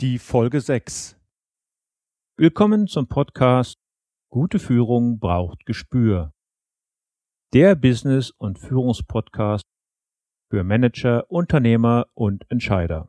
die Folge 6. Willkommen zum Podcast Gute Führung braucht Gespür. Der Business- und Führungspodcast für Manager, Unternehmer und Entscheider.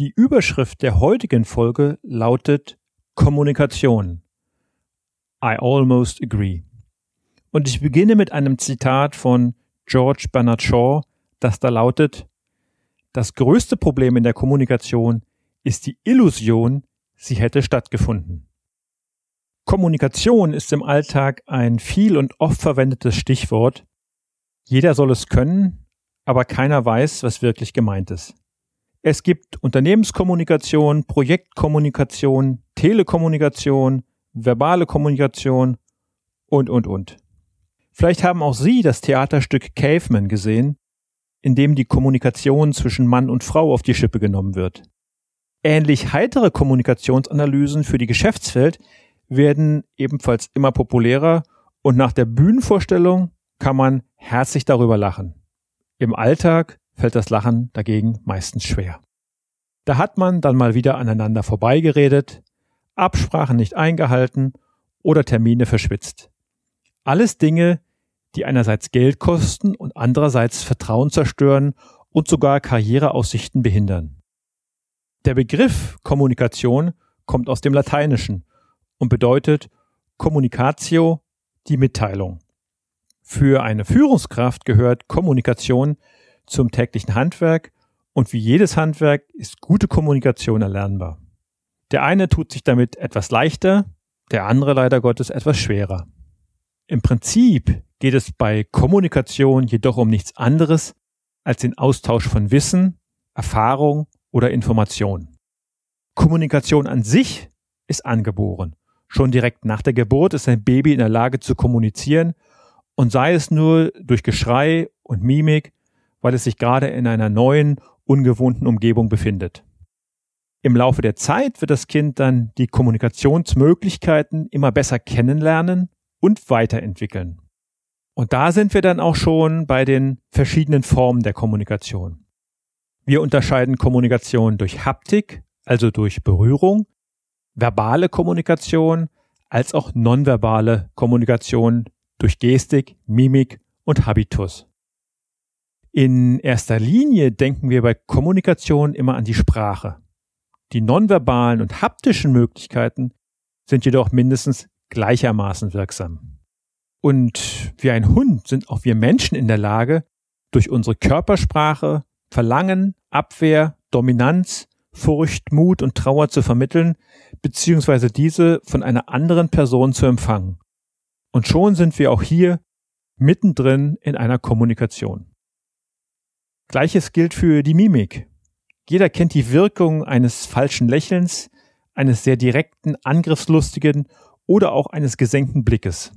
die Überschrift der heutigen Folge lautet Kommunikation. I almost agree. Und ich beginne mit einem Zitat von George Bernard Shaw, das da lautet, das größte Problem in der Kommunikation ist die Illusion, sie hätte stattgefunden. Kommunikation ist im Alltag ein viel und oft verwendetes Stichwort. Jeder soll es können, aber keiner weiß, was wirklich gemeint ist. Es gibt Unternehmenskommunikation, Projektkommunikation, Telekommunikation, verbale Kommunikation und, und, und. Vielleicht haben auch Sie das Theaterstück Caveman gesehen, in dem die Kommunikation zwischen Mann und Frau auf die Schippe genommen wird. Ähnlich heitere Kommunikationsanalysen für die Geschäftswelt werden ebenfalls immer populärer und nach der Bühnenvorstellung kann man herzlich darüber lachen. Im Alltag fällt das Lachen dagegen meistens schwer. Da hat man dann mal wieder aneinander vorbeigeredet, Absprachen nicht eingehalten oder Termine verschwitzt. Alles Dinge, die einerseits Geld kosten und andererseits Vertrauen zerstören und sogar Karriereaussichten behindern. Der Begriff Kommunikation kommt aus dem Lateinischen und bedeutet Communicatio, die Mitteilung. Für eine Führungskraft gehört Kommunikation zum täglichen Handwerk und wie jedes Handwerk ist gute Kommunikation erlernbar. Der eine tut sich damit etwas leichter, der andere leider Gottes etwas schwerer. Im Prinzip geht es bei Kommunikation jedoch um nichts anderes als den Austausch von Wissen, Erfahrung oder Information. Kommunikation an sich ist angeboren. Schon direkt nach der Geburt ist ein Baby in der Lage zu kommunizieren und sei es nur durch Geschrei und Mimik weil es sich gerade in einer neuen, ungewohnten Umgebung befindet. Im Laufe der Zeit wird das Kind dann die Kommunikationsmöglichkeiten immer besser kennenlernen und weiterentwickeln. Und da sind wir dann auch schon bei den verschiedenen Formen der Kommunikation. Wir unterscheiden Kommunikation durch Haptik, also durch Berührung, verbale Kommunikation, als auch nonverbale Kommunikation durch Gestik, Mimik und Habitus. In erster Linie denken wir bei Kommunikation immer an die Sprache. Die nonverbalen und haptischen Möglichkeiten sind jedoch mindestens gleichermaßen wirksam. Und wie ein Hund sind auch wir Menschen in der Lage, durch unsere Körpersprache Verlangen, Abwehr, Dominanz, Furcht, Mut und Trauer zu vermitteln, beziehungsweise diese von einer anderen Person zu empfangen. Und schon sind wir auch hier mittendrin in einer Kommunikation. Gleiches gilt für die Mimik. Jeder kennt die Wirkung eines falschen Lächelns, eines sehr direkten, angriffslustigen oder auch eines gesenkten Blickes.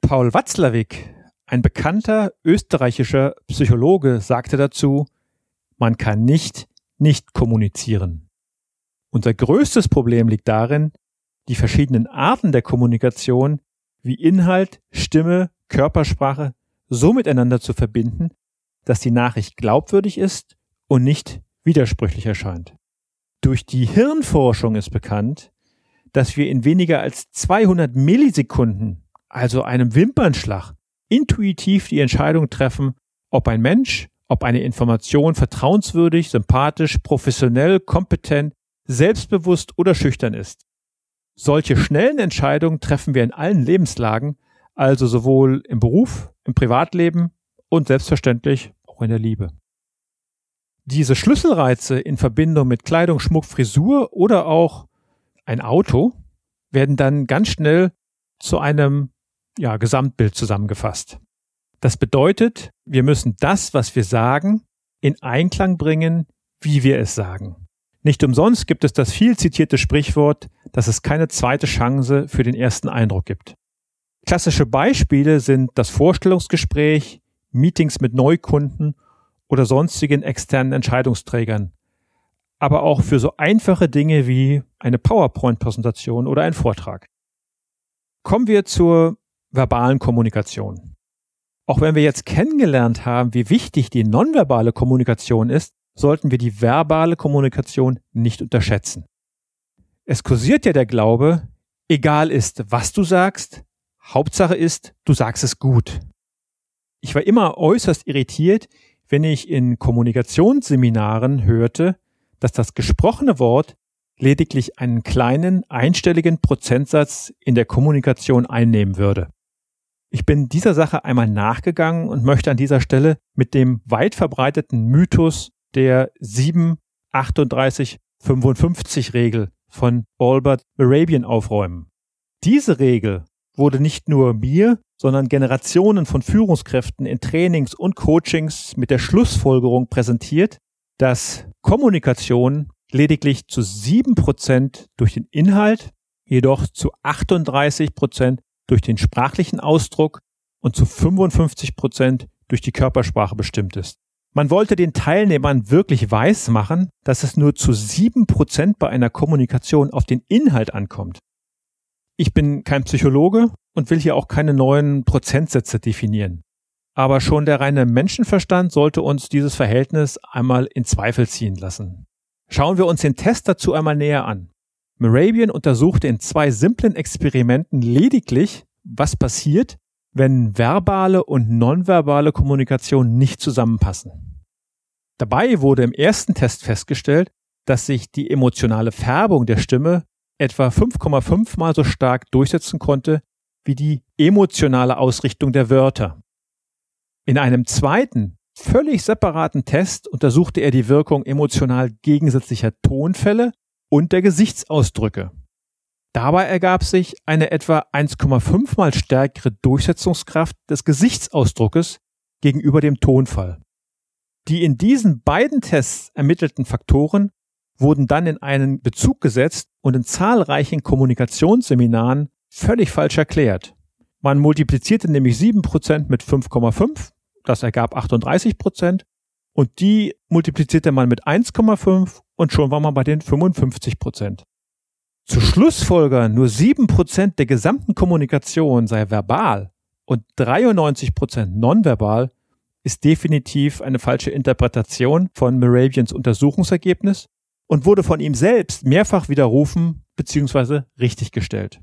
Paul Watzlawick, ein bekannter österreichischer Psychologe, sagte dazu, man kann nicht nicht kommunizieren. Unser größtes Problem liegt darin, die verschiedenen Arten der Kommunikation wie Inhalt, Stimme, Körpersprache so miteinander zu verbinden, dass die Nachricht glaubwürdig ist und nicht widersprüchlich erscheint. Durch die Hirnforschung ist bekannt, dass wir in weniger als 200 Millisekunden, also einem Wimpernschlag, intuitiv die Entscheidung treffen, ob ein Mensch, ob eine Information vertrauenswürdig, sympathisch, professionell, kompetent, selbstbewusst oder schüchtern ist. Solche schnellen Entscheidungen treffen wir in allen Lebenslagen, also sowohl im Beruf, im Privatleben und selbstverständlich auch in der Liebe. Diese Schlüsselreize in Verbindung mit Kleidung, Schmuck, Frisur oder auch ein Auto werden dann ganz schnell zu einem ja, Gesamtbild zusammengefasst. Das bedeutet, wir müssen das, was wir sagen, in Einklang bringen, wie wir es sagen. Nicht umsonst gibt es das viel zitierte Sprichwort, dass es keine zweite Chance für den ersten Eindruck gibt. Klassische Beispiele sind das Vorstellungsgespräch, Meetings mit Neukunden oder sonstigen externen Entscheidungsträgern. Aber auch für so einfache Dinge wie eine PowerPoint-Präsentation oder ein Vortrag. Kommen wir zur verbalen Kommunikation. Auch wenn wir jetzt kennengelernt haben, wie wichtig die nonverbale Kommunikation ist, sollten wir die verbale Kommunikation nicht unterschätzen. Es kursiert ja der Glaube, egal ist, was du sagst, Hauptsache ist, du sagst es gut. War immer äußerst irritiert, wenn ich in Kommunikationsseminaren hörte, dass das gesprochene Wort lediglich einen kleinen einstelligen Prozentsatz in der Kommunikation einnehmen würde. Ich bin dieser Sache einmal nachgegangen und möchte an dieser Stelle mit dem weit verbreiteten Mythos der 7, 38, 55 Regel von Albert Arabian aufräumen. Diese Regel wurde nicht nur mir, sondern Generationen von Führungskräften in Trainings und Coachings mit der Schlussfolgerung präsentiert, dass Kommunikation lediglich zu 7% durch den Inhalt, jedoch zu 38% durch den sprachlichen Ausdruck und zu 55% durch die Körpersprache bestimmt ist. Man wollte den Teilnehmern wirklich weiß machen, dass es nur zu 7% bei einer Kommunikation auf den Inhalt ankommt. Ich bin kein Psychologe und will hier auch keine neuen Prozentsätze definieren. Aber schon der reine Menschenverstand sollte uns dieses Verhältnis einmal in Zweifel ziehen lassen. Schauen wir uns den Test dazu einmal näher an. Morabian untersuchte in zwei simplen Experimenten lediglich, was passiert, wenn verbale und nonverbale Kommunikation nicht zusammenpassen. Dabei wurde im ersten Test festgestellt, dass sich die emotionale Färbung der Stimme etwa 5,5 mal so stark durchsetzen konnte wie die emotionale Ausrichtung der Wörter. In einem zweiten, völlig separaten Test untersuchte er die Wirkung emotional gegensätzlicher Tonfälle und der Gesichtsausdrücke. Dabei ergab sich eine etwa 1,5 mal stärkere Durchsetzungskraft des Gesichtsausdruckes gegenüber dem Tonfall. Die in diesen beiden Tests ermittelten Faktoren wurden dann in einen Bezug gesetzt und in zahlreichen Kommunikationsseminaren völlig falsch erklärt. Man multiplizierte nämlich 7% mit 5,5, das ergab 38%, und die multiplizierte man mit 1,5 und schon war man bei den 55%. Zu Schlussfolgern, nur 7% der gesamten Kommunikation sei verbal und 93% nonverbal, ist definitiv eine falsche Interpretation von Moravians Untersuchungsergebnis und wurde von ihm selbst mehrfach widerrufen bzw. richtiggestellt.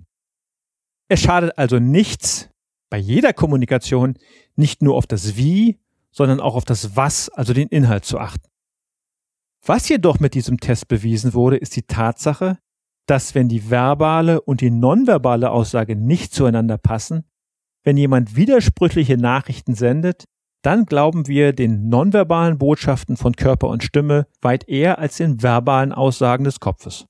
Es schadet also nichts, bei jeder Kommunikation nicht nur auf das Wie, sondern auch auf das Was, also den Inhalt zu achten. Was jedoch mit diesem Test bewiesen wurde, ist die Tatsache, dass wenn die verbale und die nonverbale Aussage nicht zueinander passen, wenn jemand widersprüchliche Nachrichten sendet, dann glauben wir den nonverbalen Botschaften von Körper und Stimme weit eher als den verbalen Aussagen des Kopfes.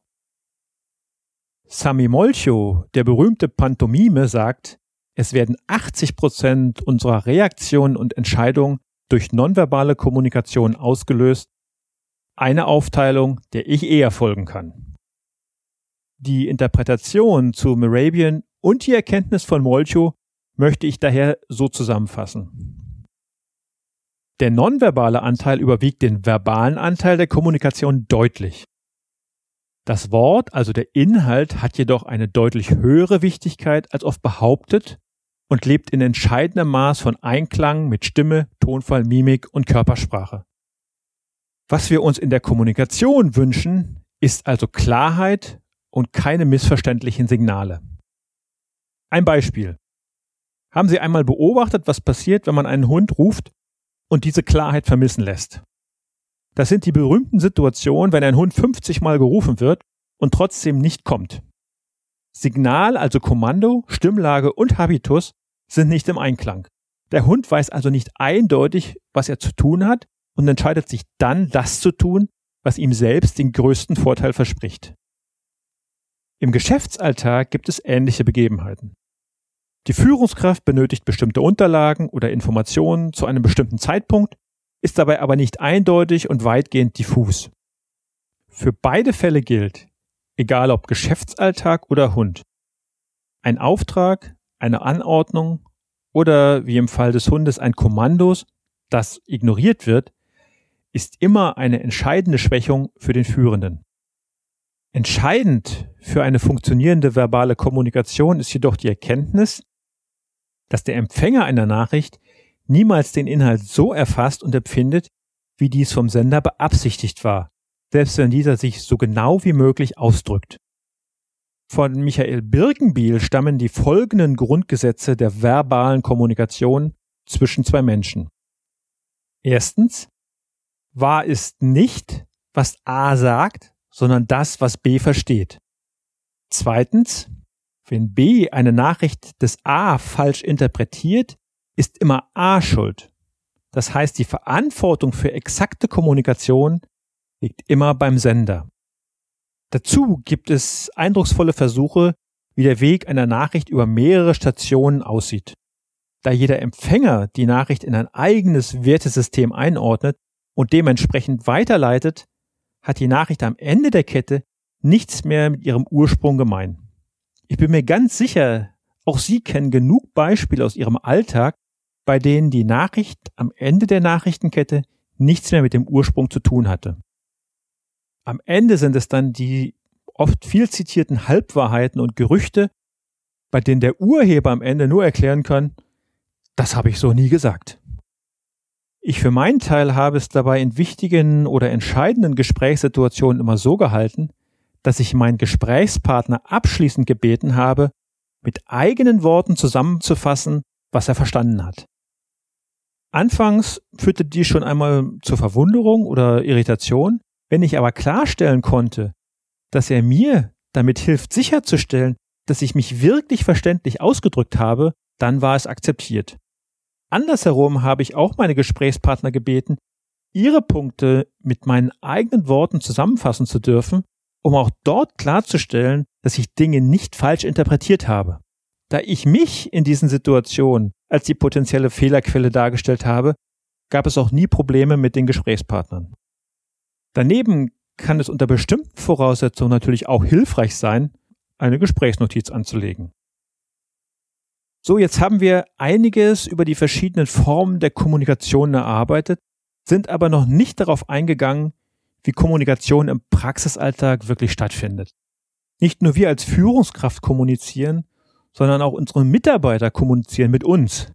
Sami Molcho, der berühmte Pantomime, sagt, es werden 80 Prozent unserer Reaktionen und Entscheidungen durch nonverbale Kommunikation ausgelöst. Eine Aufteilung, der ich eher folgen kann. Die Interpretation zu Morabian und die Erkenntnis von Molcho möchte ich daher so zusammenfassen. Der nonverbale Anteil überwiegt den verbalen Anteil der Kommunikation deutlich. Das Wort, also der Inhalt, hat jedoch eine deutlich höhere Wichtigkeit als oft behauptet und lebt in entscheidendem Maß von Einklang mit Stimme, Tonfall, Mimik und Körpersprache. Was wir uns in der Kommunikation wünschen, ist also Klarheit und keine missverständlichen Signale. Ein Beispiel. Haben Sie einmal beobachtet, was passiert, wenn man einen Hund ruft und diese Klarheit vermissen lässt. Das sind die berühmten Situationen, wenn ein Hund 50 Mal gerufen wird und trotzdem nicht kommt. Signal, also Kommando, Stimmlage und Habitus sind nicht im Einklang. Der Hund weiß also nicht eindeutig, was er zu tun hat und entscheidet sich dann, das zu tun, was ihm selbst den größten Vorteil verspricht. Im Geschäftsalltag gibt es ähnliche Begebenheiten. Die Führungskraft benötigt bestimmte Unterlagen oder Informationen zu einem bestimmten Zeitpunkt, ist dabei aber nicht eindeutig und weitgehend diffus. Für beide Fälle gilt, egal ob Geschäftsalltag oder Hund, ein Auftrag, eine Anordnung oder wie im Fall des Hundes ein Kommandos, das ignoriert wird, ist immer eine entscheidende Schwächung für den Führenden. Entscheidend für eine funktionierende verbale Kommunikation ist jedoch die Erkenntnis, dass der Empfänger einer Nachricht niemals den Inhalt so erfasst und empfindet, wie dies vom Sender beabsichtigt war, selbst wenn dieser sich so genau wie möglich ausdrückt. Von Michael Birkenbiel stammen die folgenden Grundgesetze der verbalen Kommunikation zwischen zwei Menschen. Erstens, wahr ist nicht, was A sagt, sondern das, was B versteht. Zweitens, wenn B eine Nachricht des A falsch interpretiert, ist immer A schuld. Das heißt, die Verantwortung für exakte Kommunikation liegt immer beim Sender. Dazu gibt es eindrucksvolle Versuche, wie der Weg einer Nachricht über mehrere Stationen aussieht. Da jeder Empfänger die Nachricht in ein eigenes Wertesystem einordnet und dementsprechend weiterleitet, hat die Nachricht am Ende der Kette nichts mehr mit ihrem Ursprung gemein. Ich bin mir ganz sicher, auch Sie kennen genug Beispiele aus Ihrem Alltag, bei denen die Nachricht am Ende der Nachrichtenkette nichts mehr mit dem Ursprung zu tun hatte. Am Ende sind es dann die oft viel zitierten Halbwahrheiten und Gerüchte, bei denen der Urheber am Ende nur erklären kann, das habe ich so nie gesagt. Ich für meinen Teil habe es dabei in wichtigen oder entscheidenden Gesprächssituationen immer so gehalten, dass ich meinen Gesprächspartner abschließend gebeten habe, mit eigenen Worten zusammenzufassen, was er verstanden hat. Anfangs führte dies schon einmal zur Verwunderung oder Irritation, wenn ich aber klarstellen konnte, dass er mir damit hilft sicherzustellen, dass ich mich wirklich verständlich ausgedrückt habe, dann war es akzeptiert. Andersherum habe ich auch meine Gesprächspartner gebeten, ihre Punkte mit meinen eigenen Worten zusammenfassen zu dürfen, um auch dort klarzustellen, dass ich Dinge nicht falsch interpretiert habe. Da ich mich in diesen Situationen als die potenzielle Fehlerquelle dargestellt habe, gab es auch nie Probleme mit den Gesprächspartnern. Daneben kann es unter bestimmten Voraussetzungen natürlich auch hilfreich sein, eine Gesprächsnotiz anzulegen. So, jetzt haben wir einiges über die verschiedenen Formen der Kommunikation erarbeitet, sind aber noch nicht darauf eingegangen, wie Kommunikation im Praxisalltag wirklich stattfindet. Nicht nur wir als Führungskraft kommunizieren, sondern auch unsere Mitarbeiter kommunizieren mit uns.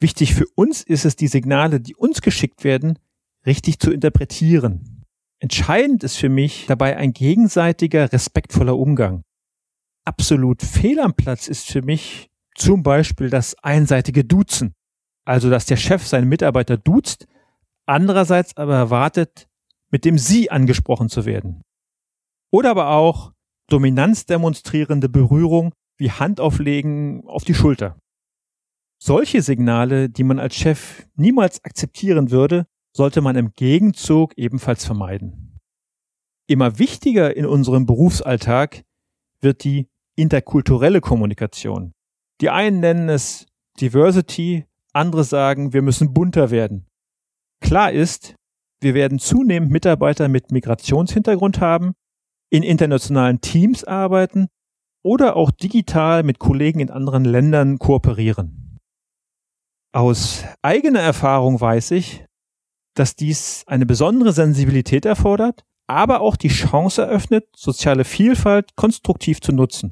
Wichtig für uns ist es, die Signale, die uns geschickt werden, richtig zu interpretieren. Entscheidend ist für mich dabei ein gegenseitiger, respektvoller Umgang. Absolut fehl am Platz ist für mich zum Beispiel das einseitige Duzen. Also, dass der Chef seinen Mitarbeiter duzt, andererseits aber erwartet, mit dem Sie angesprochen zu werden. Oder aber auch Dominanz demonstrierende Berührung wie Handauflegen auf die Schulter. Solche Signale, die man als Chef niemals akzeptieren würde, sollte man im Gegenzug ebenfalls vermeiden. Immer wichtiger in unserem Berufsalltag wird die interkulturelle Kommunikation. Die einen nennen es Diversity, andere sagen, wir müssen bunter werden. Klar ist, wir werden zunehmend Mitarbeiter mit Migrationshintergrund haben, in internationalen Teams arbeiten oder auch digital mit Kollegen in anderen Ländern kooperieren. Aus eigener Erfahrung weiß ich, dass dies eine besondere Sensibilität erfordert, aber auch die Chance eröffnet, soziale Vielfalt konstruktiv zu nutzen.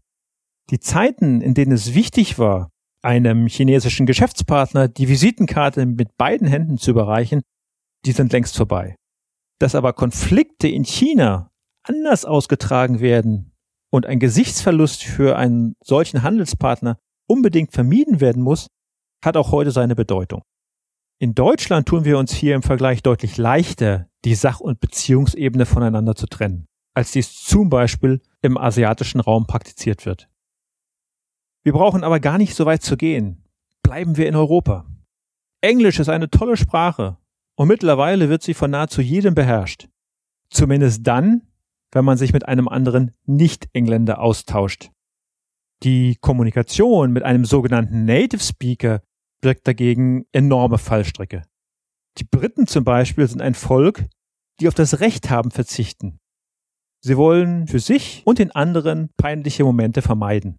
Die Zeiten, in denen es wichtig war, einem chinesischen Geschäftspartner die Visitenkarte mit beiden Händen zu überreichen, die sind längst vorbei. Dass aber Konflikte in China anders ausgetragen werden und ein Gesichtsverlust für einen solchen Handelspartner unbedingt vermieden werden muss, hat auch heute seine Bedeutung. In Deutschland tun wir uns hier im Vergleich deutlich leichter, die Sach- und Beziehungsebene voneinander zu trennen, als dies zum Beispiel im asiatischen Raum praktiziert wird. Wir brauchen aber gar nicht so weit zu gehen. bleiben wir in Europa. Englisch ist eine tolle Sprache und mittlerweile wird sie von nahezu jedem beherrscht. Zumindest dann, wenn man sich mit einem anderen Nicht-Engländer austauscht. Die Kommunikation mit einem sogenannten Native Speaker birgt dagegen enorme Fallstricke. Die Briten zum Beispiel sind ein Volk, die auf das Recht haben verzichten. Sie wollen für sich und den anderen peinliche Momente vermeiden.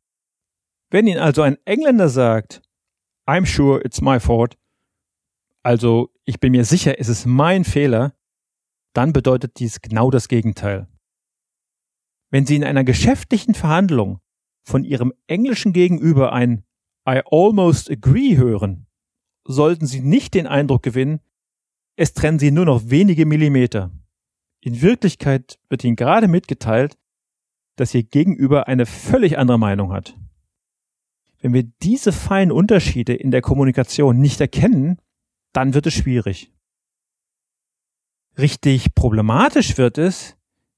Wenn Ihnen also ein Engländer sagt, I'm sure it's my fault, also ich bin mir sicher, es ist mein Fehler, dann bedeutet dies genau das Gegenteil. Wenn Sie in einer geschäftlichen Verhandlung von Ihrem englischen Gegenüber ein I almost agree hören, sollten Sie nicht den Eindruck gewinnen, es trennen Sie nur noch wenige Millimeter. In Wirklichkeit wird Ihnen gerade mitgeteilt, dass Ihr Gegenüber eine völlig andere Meinung hat. Wenn wir diese feinen Unterschiede in der Kommunikation nicht erkennen, dann wird es schwierig. Richtig problematisch wird es,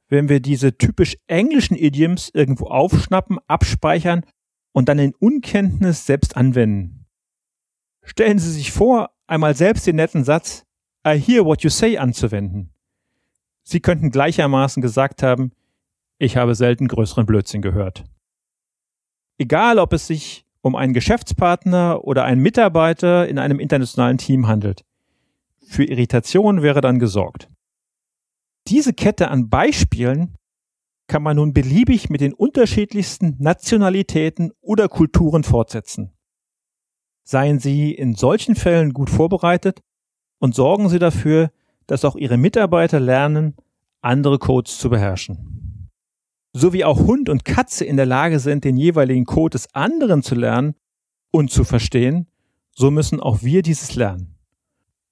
wenn wir diese typisch englischen Idioms irgendwo aufschnappen, abspeichern und dann in Unkenntnis selbst anwenden. Stellen Sie sich vor, einmal selbst den netten Satz I hear what you say anzuwenden. Sie könnten gleichermaßen gesagt haben, ich habe selten größeren Blödsinn gehört. Egal, ob es sich um einen Geschäftspartner oder einen Mitarbeiter in einem internationalen Team handelt. Für Irritation wäre dann gesorgt. Diese Kette an Beispielen kann man nun beliebig mit den unterschiedlichsten Nationalitäten oder Kulturen fortsetzen. Seien Sie in solchen Fällen gut vorbereitet und sorgen Sie dafür, dass auch Ihre Mitarbeiter lernen, andere Codes zu beherrschen. So wie auch Hund und Katze in der Lage sind, den jeweiligen Code des anderen zu lernen und zu verstehen, so müssen auch wir dieses lernen.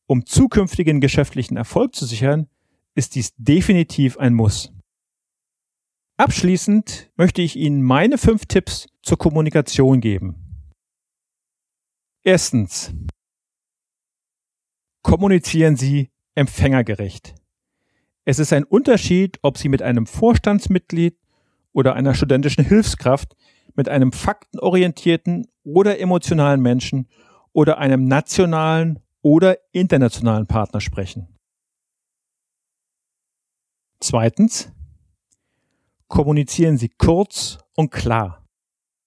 Um zukünftigen geschäftlichen Erfolg zu sichern, ist dies definitiv ein Muss. Abschließend möchte ich Ihnen meine fünf Tipps zur Kommunikation geben. Erstens. Kommunizieren Sie empfängergerecht. Es ist ein Unterschied, ob Sie mit einem Vorstandsmitglied oder einer studentischen Hilfskraft, mit einem faktenorientierten oder emotionalen Menschen oder einem nationalen oder internationalen Partner sprechen. Zweitens. Kommunizieren Sie kurz und klar.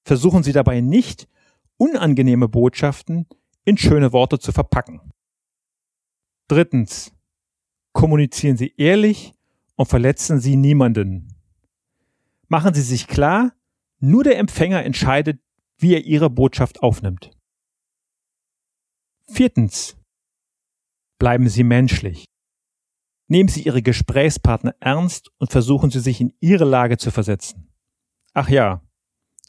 Versuchen Sie dabei nicht, unangenehme Botschaften in schöne Worte zu verpacken. Drittens. Kommunizieren Sie ehrlich und verletzen Sie niemanden. Machen Sie sich klar, nur der Empfänger entscheidet, wie er Ihre Botschaft aufnimmt. Viertens. Bleiben Sie menschlich. Nehmen Sie Ihre Gesprächspartner ernst und versuchen Sie sich in Ihre Lage zu versetzen. Ach ja,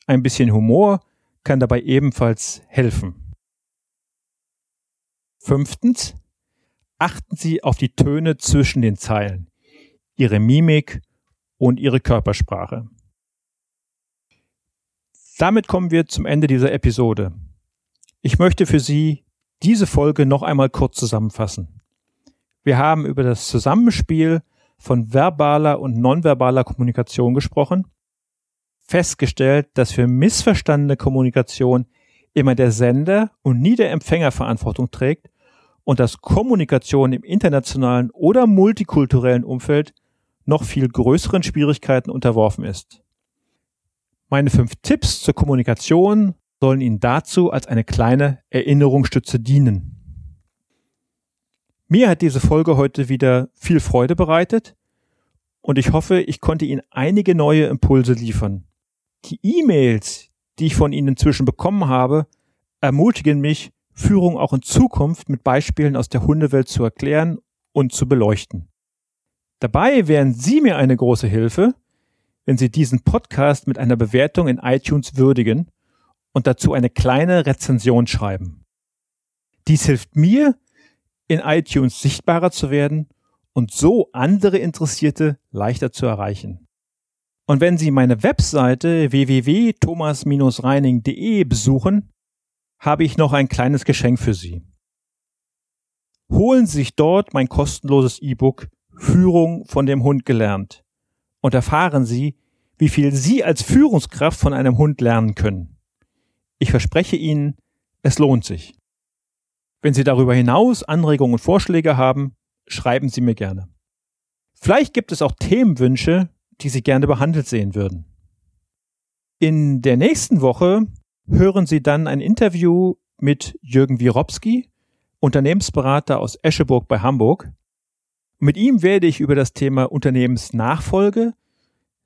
ein bisschen Humor kann dabei ebenfalls helfen. Fünftens, achten Sie auf die Töne zwischen den Zeilen, Ihre Mimik und Ihre Körpersprache. Damit kommen wir zum Ende dieser Episode. Ich möchte für Sie diese Folge noch einmal kurz zusammenfassen. Wir haben über das Zusammenspiel von verbaler und nonverbaler Kommunikation gesprochen, festgestellt, dass für missverstandene Kommunikation immer der Sender und nie der Empfänger Verantwortung trägt und dass Kommunikation im internationalen oder multikulturellen Umfeld noch viel größeren Schwierigkeiten unterworfen ist. Meine fünf Tipps zur Kommunikation sollen Ihnen dazu als eine kleine Erinnerungsstütze dienen. Mir hat diese Folge heute wieder viel Freude bereitet und ich hoffe, ich konnte Ihnen einige neue Impulse liefern. Die E-Mails, die ich von Ihnen inzwischen bekommen habe, ermutigen mich, Führung auch in Zukunft mit Beispielen aus der Hundewelt zu erklären und zu beleuchten. Dabei wären Sie mir eine große Hilfe, wenn Sie diesen Podcast mit einer Bewertung in iTunes würdigen und dazu eine kleine Rezension schreiben. Dies hilft mir, in iTunes sichtbarer zu werden und so andere Interessierte leichter zu erreichen. Und wenn Sie meine Webseite www.thomas-reining.de besuchen, habe ich noch ein kleines Geschenk für Sie. Holen Sie sich dort mein kostenloses E-Book Führung von dem Hund gelernt und erfahren Sie, wie viel Sie als Führungskraft von einem Hund lernen können. Ich verspreche Ihnen, Es lohnt sich. Wenn Sie darüber hinaus Anregungen und Vorschläge haben, schreiben Sie mir gerne. Vielleicht gibt es auch Themenwünsche, die Sie gerne behandelt sehen würden. In der nächsten Woche hören Sie dann ein Interview mit Jürgen Wirowski, Unternehmensberater aus Escheburg bei Hamburg. Mit ihm werde ich über das Thema Unternehmensnachfolge,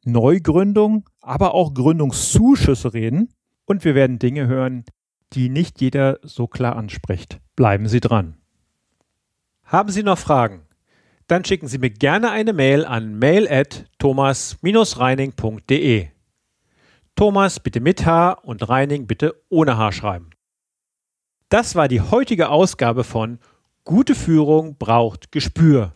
Neugründung, aber auch Gründungszuschüsse reden und wir werden Dinge hören, die nicht jeder so klar anspricht. Bleiben Sie dran. Haben Sie noch Fragen? Dann schicken Sie mir gerne eine Mail an mail@thomas-reining.de. Thomas bitte mit H und Reining bitte ohne H schreiben. Das war die heutige Ausgabe von Gute Führung braucht Gespür.